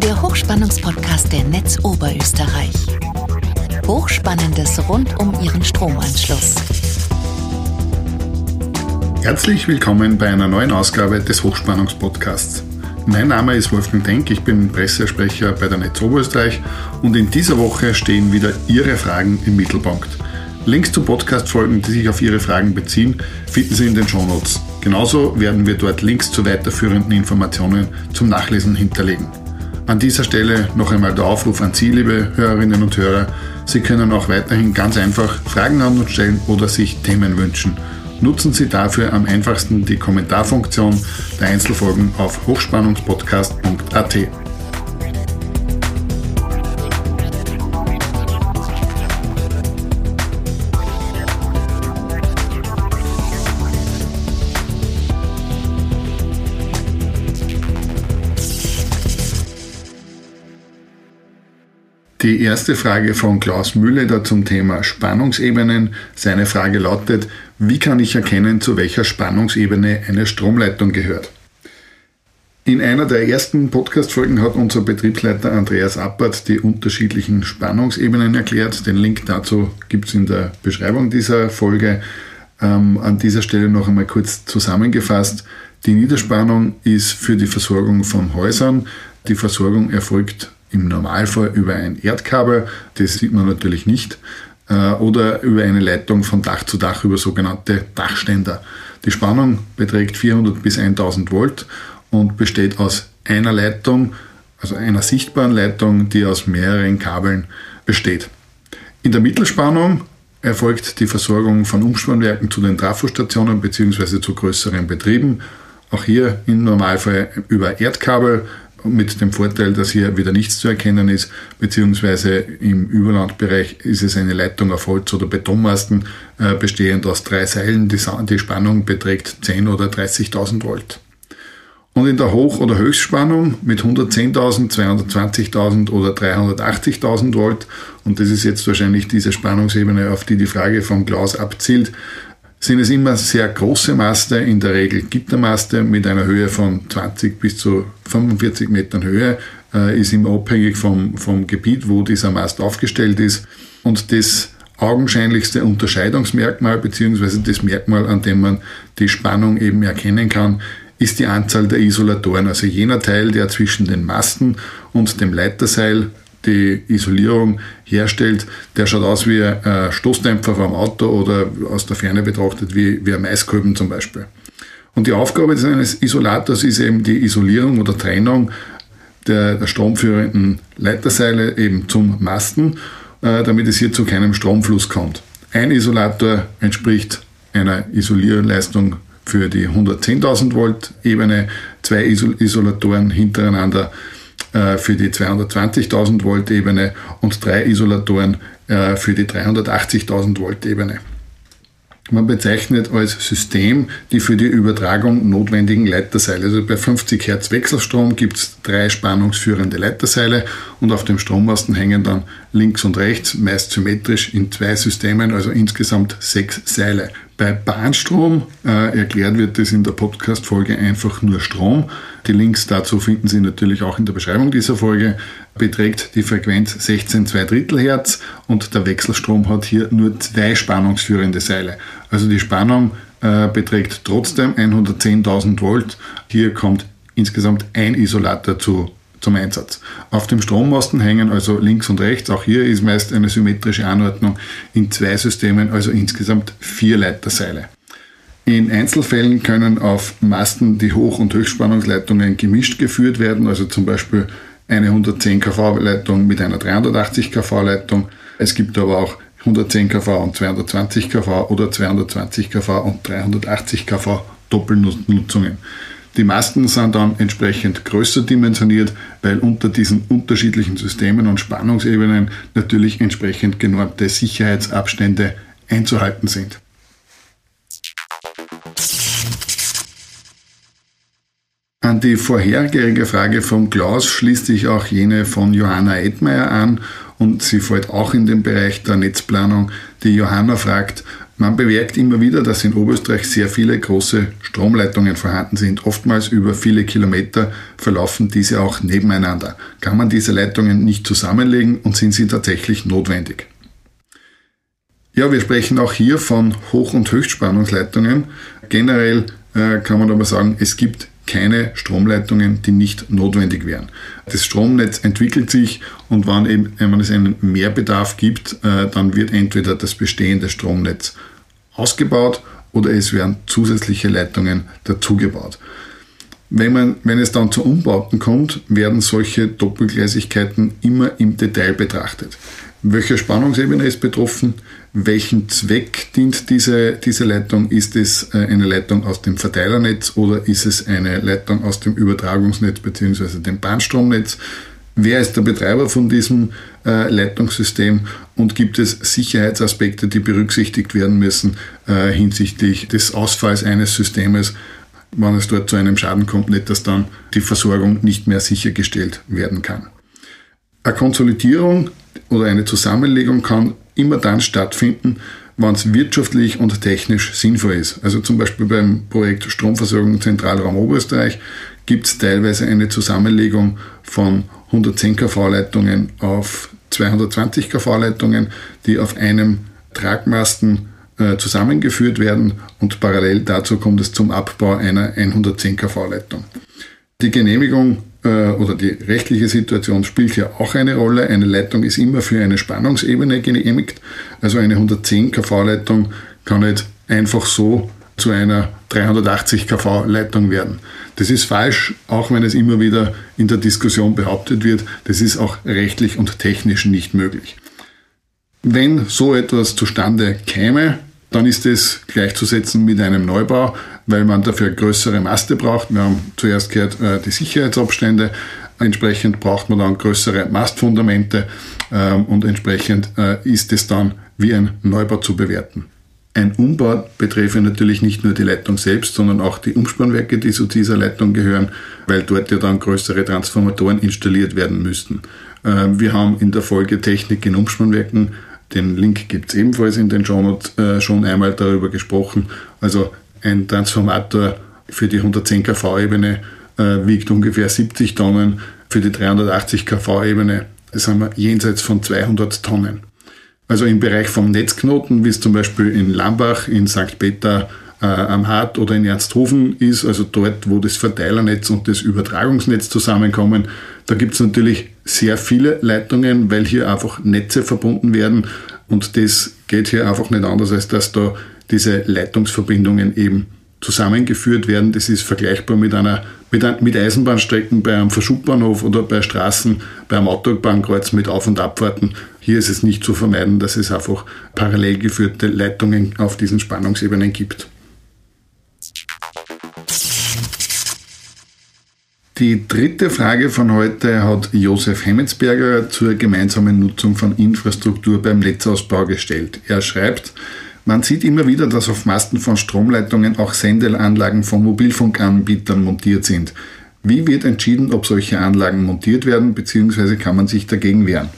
der Hochspannungspodcast der Netz Oberösterreich. Hochspannendes rund um Ihren Stromanschluss. Herzlich willkommen bei einer neuen Ausgabe des Hochspannungspodcasts. Mein Name ist Wolfgang Denk, ich bin Pressesprecher bei der Netz Oberösterreich und in dieser Woche stehen wieder Ihre Fragen im Mittelpunkt. Links zu Podcast-Folgen, die sich auf Ihre Fragen beziehen, finden Sie in den Shownotes. Genauso werden wir dort Links zu weiterführenden Informationen zum Nachlesen hinterlegen. An dieser Stelle noch einmal der Aufruf an Sie, liebe Hörerinnen und Hörer. Sie können auch weiterhin ganz einfach Fragen an uns stellen oder sich Themen wünschen. Nutzen Sie dafür am einfachsten die Kommentarfunktion der Einzelfolgen auf hochspannungspodcast.at. Die erste Frage von Klaus Mühleder zum Thema Spannungsebenen. Seine Frage lautet, wie kann ich erkennen, zu welcher Spannungsebene eine Stromleitung gehört? In einer der ersten Podcast-Folgen hat unser Betriebsleiter Andreas Appert die unterschiedlichen Spannungsebenen erklärt. Den Link dazu gibt es in der Beschreibung dieser Folge. Ähm, an dieser Stelle noch einmal kurz zusammengefasst. Die Niederspannung ist für die Versorgung von Häusern. Die Versorgung erfolgt im Normalfall über ein Erdkabel, das sieht man natürlich nicht, äh, oder über eine Leitung von Dach zu Dach über sogenannte Dachständer. Die Spannung beträgt 400 bis 1000 Volt und besteht aus einer Leitung, also einer sichtbaren Leitung, die aus mehreren Kabeln besteht. In der Mittelspannung erfolgt die Versorgung von Umspannwerken zu den Trafostationen bzw. zu größeren Betrieben. Auch hier im Normalfall über Erdkabel mit dem Vorteil, dass hier wieder nichts zu erkennen ist, beziehungsweise im Überlandbereich ist es eine Leitung auf Holz- oder Betonmasten äh, bestehend aus drei Seilen. Die, die Spannung beträgt 10 oder 30.000 Volt. Und in der Hoch- oder Höchstspannung mit 110.000, 220.000 oder 380.000 Volt, und das ist jetzt wahrscheinlich diese Spannungsebene, auf die die Frage von Klaus abzielt, sind es immer sehr große Maste, in der Regel Gittermaste mit einer Höhe von 20 bis zu 45 Metern Höhe, äh, ist immer abhängig vom, vom Gebiet, wo dieser Mast aufgestellt ist. Und das augenscheinlichste Unterscheidungsmerkmal beziehungsweise das Merkmal, an dem man die Spannung eben erkennen kann, ist die Anzahl der Isolatoren, also jener Teil, der zwischen den Masten und dem Leiterseil die Isolierung herstellt, der schaut aus wie ein Stoßdämpfer vom Auto oder aus der Ferne betrachtet wie, wie ein Maiskolben zum Beispiel. Und die Aufgabe eines Isolators ist eben die Isolierung oder Trennung der, der stromführenden Leiterseile eben zum Masten, äh, damit es hier zu keinem Stromfluss kommt. Ein Isolator entspricht einer Isolierleistung für die 110.000 Volt Ebene, zwei Isolatoren hintereinander äh, für die 220.000 Volt Ebene und drei Isolatoren äh, für die 380.000 Volt Ebene. Man bezeichnet als System die für die Übertragung notwendigen Leiterseile. Also bei 50 Hertz Wechselstrom gibt es drei spannungsführende Leiterseile und auf dem Strommasten hängen dann links und rechts, meist symmetrisch in zwei Systemen, also insgesamt sechs Seile. Bei Bahnstrom äh, erklärt wird das in der Podcast-Folge einfach nur Strom. Die Links dazu finden Sie natürlich auch in der Beschreibung dieser Folge. Beträgt die Frequenz 16,2 Drittel Hertz und der Wechselstrom hat hier nur zwei spannungsführende Seile. Also die Spannung äh, beträgt trotzdem 110.000 Volt. Hier kommt insgesamt ein Isolator zu zum Einsatz. Auf dem Strommasten hängen also links und rechts, auch hier ist meist eine symmetrische Anordnung in zwei Systemen, also insgesamt vier Leiterseile. In Einzelfällen können auf Masten die Hoch- und Höchstspannungsleitungen gemischt geführt werden, also zum Beispiel eine 110 kV-Leitung mit einer 380 kV-Leitung. Es gibt aber auch 110 kV und 220 kV oder 220 kV und 380 kV Doppelnutzungen. Die Masten sind dann entsprechend größer dimensioniert, weil unter diesen unterschiedlichen Systemen und Spannungsebenen natürlich entsprechend genormte Sicherheitsabstände einzuhalten sind. An die vorhergehende Frage von Klaus schließt sich auch jene von Johanna Edmeier an und sie fällt auch in den Bereich der Netzplanung. Die Johanna fragt, Man bemerkt immer wieder, dass in Oberösterreich sehr viele große Stromleitungen vorhanden sind. Oftmals über viele Kilometer verlaufen diese auch nebeneinander. Kann man diese Leitungen nicht zusammenlegen und sind sie tatsächlich notwendig? Ja, wir sprechen auch hier von Hoch- und Höchstspannungsleitungen. Generell äh, kann man aber sagen, es gibt keine Stromleitungen, die nicht notwendig wären. Das Stromnetz entwickelt sich und wenn, eben, wenn es einen Mehrbedarf gibt, äh, dann wird entweder das bestehende Stromnetz ausgebaut oder es werden zusätzliche Leitungen dazugebaut. Wenn, man, wenn es dann zu Umbauten kommt, werden solche Doppelgleisigkeiten immer im Detail betrachtet. Welche Spannungsebene ist betroffen? Welchen Zweck dient diese, diese Leitung? Ist es äh, eine Leitung aus dem Verteilernetz oder ist es eine Leitung aus dem Übertragungsnetz bzw. dem Bahnstromnetz? Wer ist der Betreiber von diesem äh, Leitungssystem und gibt es Sicherheitsaspekte, die berücksichtigt werden müssen äh, hinsichtlich des Ausfalls eines Systems, wenn es dort zu einem Schaden kommt, nicht, dass dann die Versorgung nicht mehr sichergestellt werden kann. Eine Konsolidierung oder eine Zusammenlegung kann immer dann stattfinden, wenn es wirtschaftlich und technisch sinnvoll ist. Also zum Beispiel beim Projekt Stromversorgung Zentralraum Oberösterreich gibt es teilweise eine Zusammenlegung von 110 kV-Leitungen auf 220 kV-Leitungen, die auf einem Tragmasten äh, zusammengeführt werden und parallel dazu kommt es zum Abbau einer 110 kV-Leitung. Die Genehmigung oder die rechtliche Situation spielt hier auch eine Rolle. Eine Leitung ist immer für eine Spannungsebene genehmigt. Also eine 110 kV-Leitung kann nicht einfach so zu einer 380 kV-Leitung werden. Das ist falsch, auch wenn es immer wieder in der Diskussion behauptet wird. Das ist auch rechtlich und technisch nicht möglich. Wenn so etwas zustande käme, dann ist es gleichzusetzen mit einem Neubau, weil man dafür größere Maste braucht. Wir haben zuerst gehört, äh, die Sicherheitsabstände. Entsprechend braucht man dann größere Mastfundamente ähm, und entsprechend äh, ist es dann wie ein Neubau zu bewerten. Ein Umbau betreffe natürlich nicht nur die Leitung selbst, sondern auch die Umspannwerke, die zu dieser Leitung gehören, weil dort ja dann größere Transformatoren installiert werden müssten. Ähm, wir haben in der Folge Technik in Umspannwerken den Link gibt es ebenfalls in den Shownotes äh, schon einmal darüber gesprochen. Also ein Transformator für die 110 kV-Ebene äh, wiegt ungefähr 70 Tonnen, für die 380 kV-Ebene sind wir jenseits von 200 Tonnen. Also im Bereich vom Netzknoten, wie es zum Beispiel in Lambach, in St. Peter äh, am Hart oder in Ernsthofen ist, also dort, wo das Verteilernetz und das Übertragungsnetz zusammenkommen, da gibt es natürlich sehr viele Leitungen, weil hier einfach Netze verbunden werden und das geht hier einfach nicht anders, als dass da diese Leitungsverbindungen eben zusammengeführt werden. Das ist vergleichbar mit einer mit, mit Eisenbahnstrecken bei einem Verschubbahnhof oder bei Straßen, bei einem Autobahnkreuz mit Auf- und Abfahrten. Hier ist es nicht zu vermeiden, dass es einfach parallel geführte Leitungen auf diesen Spannungsebenen gibt. Die dritte Frage von heute hat Josef Hemmetsberger zur gemeinsamen Nutzung von Infrastruktur beim Netzausbau gestellt. Er schreibt, man sieht immer wieder, dass auf Masten von Stromleitungen auch Sendeanlagen von Mobilfunkanbietern montiert sind. Wie wird entschieden, ob solche Anlagen montiert werden, beziehungsweise kann man sich dagegen wehren?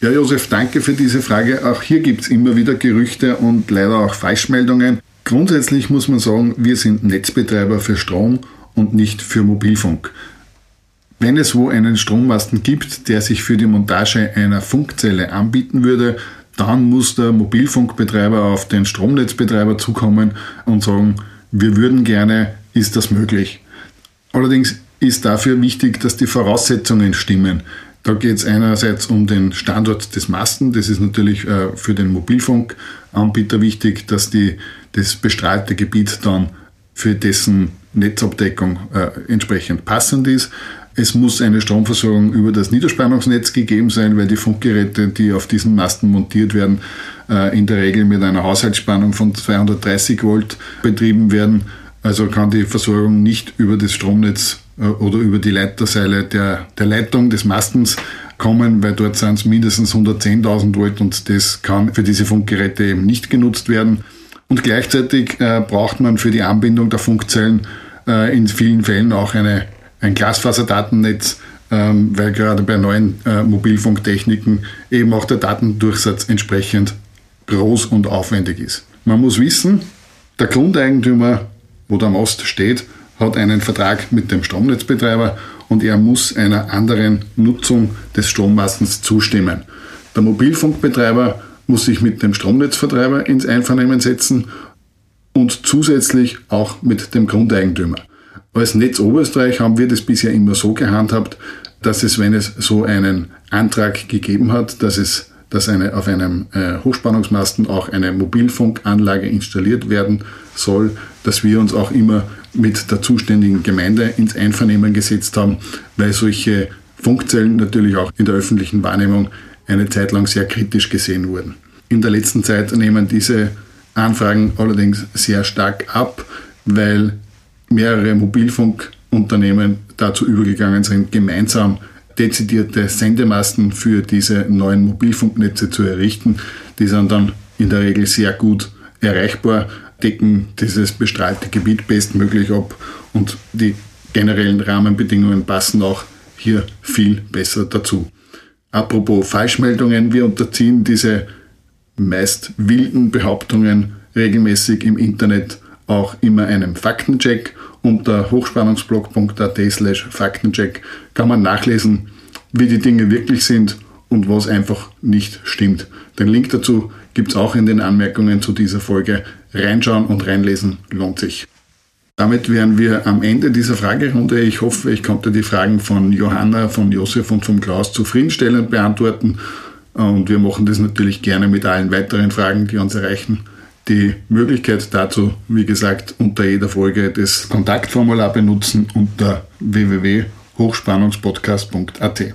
Ja, Josef, danke für diese Frage. Auch hier gibt es immer wieder Gerüchte und leider auch Falschmeldungen. Grundsätzlich muss man sagen, wir sind Netzbetreiber für Strom und nicht für Mobilfunk. Wenn es wo einen Strommasten gibt, der sich für die Montage einer Funkzelle anbieten würde, dann muss der Mobilfunkbetreiber auf den Stromnetzbetreiber zukommen und sagen, wir würden gerne, ist das möglich. Allerdings ist dafür wichtig, dass die Voraussetzungen stimmen. Da geht es einerseits um den Standort des Masten. Das ist natürlich äh, für den Mobilfunkanbieter wichtig, dass die, das bestrahlte Gebiet dann für dessen Netzabdeckung äh, entsprechend passend ist. Es muss eine Stromversorgung über das Niederspannungsnetz gegeben sein, weil die Funkgeräte, die auf diesen Masten montiert werden, äh, in der Regel mit einer Haushaltsspannung von 230 Volt betrieben werden. Also kann die Versorgung nicht über das Stromnetz äh, oder über die Leiterseile der, der Leitung des Mastens kommen, weil dort sind es mindestens 110.000 Volt und das kann für diese Funkgeräte eben nicht genutzt werden. Und gleichzeitig äh, braucht man für die Anbindung der Funkzellen äh, in vielen Fällen auch eine, ein Glasfaserdatennetz, ähm, weil gerade bei neuen äh, Mobilfunktechniken eben auch der Datendurchsatz entsprechend groß und aufwendig ist. Man muss wissen, der Grundeigentümer, wo der Mast steht, hat einen Vertrag mit dem Stromnetzbetreiber und er muss einer anderen Nutzung des Strommastens zustimmen. Der Mobilfunkbetreiber muss sich mit dem Stromnetzvertreiber ins Einvernehmen setzen und zusätzlich auch mit dem Grundeigentümer. Als Netz Oberösterreich haben wir das bisher immer so gehandhabt, dass es, wenn es so einen Antrag gegeben hat, dass es dass eine, auf einem äh, Hochspannungsmasten auch eine Mobilfunkanlage installiert werden soll, dass wir uns auch immer mit der zuständigen Gemeinde ins Einvernehmen gesetzt haben, weil solche Funkzellen natürlich auch in der öffentlichen Wahrnehmung eine Zeit lang sehr kritisch gesehen wurden. In der letzten Zeit nehmen diese Anfragen allerdings sehr stark ab, weil mehrere Mobilfunkunternehmen dazu übergegangen sind, gemeinsam dezidierte Sendemasten für diese neuen Mobilfunknetze zu errichten. Die sind dann in der Regel sehr gut erreichbar, decken dieses bestrahlte Gebiet bestmöglich ab und die generellen Rahmenbedingungen passen auch hier viel besser dazu. Apropos Falschmeldungen, wir unterziehen diese meist wilden Behauptungen regelmäßig im Internet auch immer einem Faktencheck. Unter hochspannungsblog.at slash Faktencheck kann man nachlesen, wie die Dinge wirklich sind und was einfach nicht stimmt. Den Link dazu gibt es auch in den Anmerkungen zu dieser Folge. Reinschauen und reinlesen lohnt sich. Damit wären wir am Ende dieser Fragerunde. Ich hoffe, ich konnte die Fragen von Johanna, von Josef und von Klaus zufriedenstellend beantworten. Und wir machen das natürlich gerne mit allen weiteren Fragen, die uns erreichen. Die Möglichkeit dazu, wie gesagt, unter jeder Folge das Kontaktformular benutzen unter www.hochspannungspodcast.at.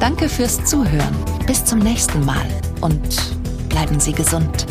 Danke fürs Zuhören. Bis zum nächsten Mal und bleiben Sie gesund.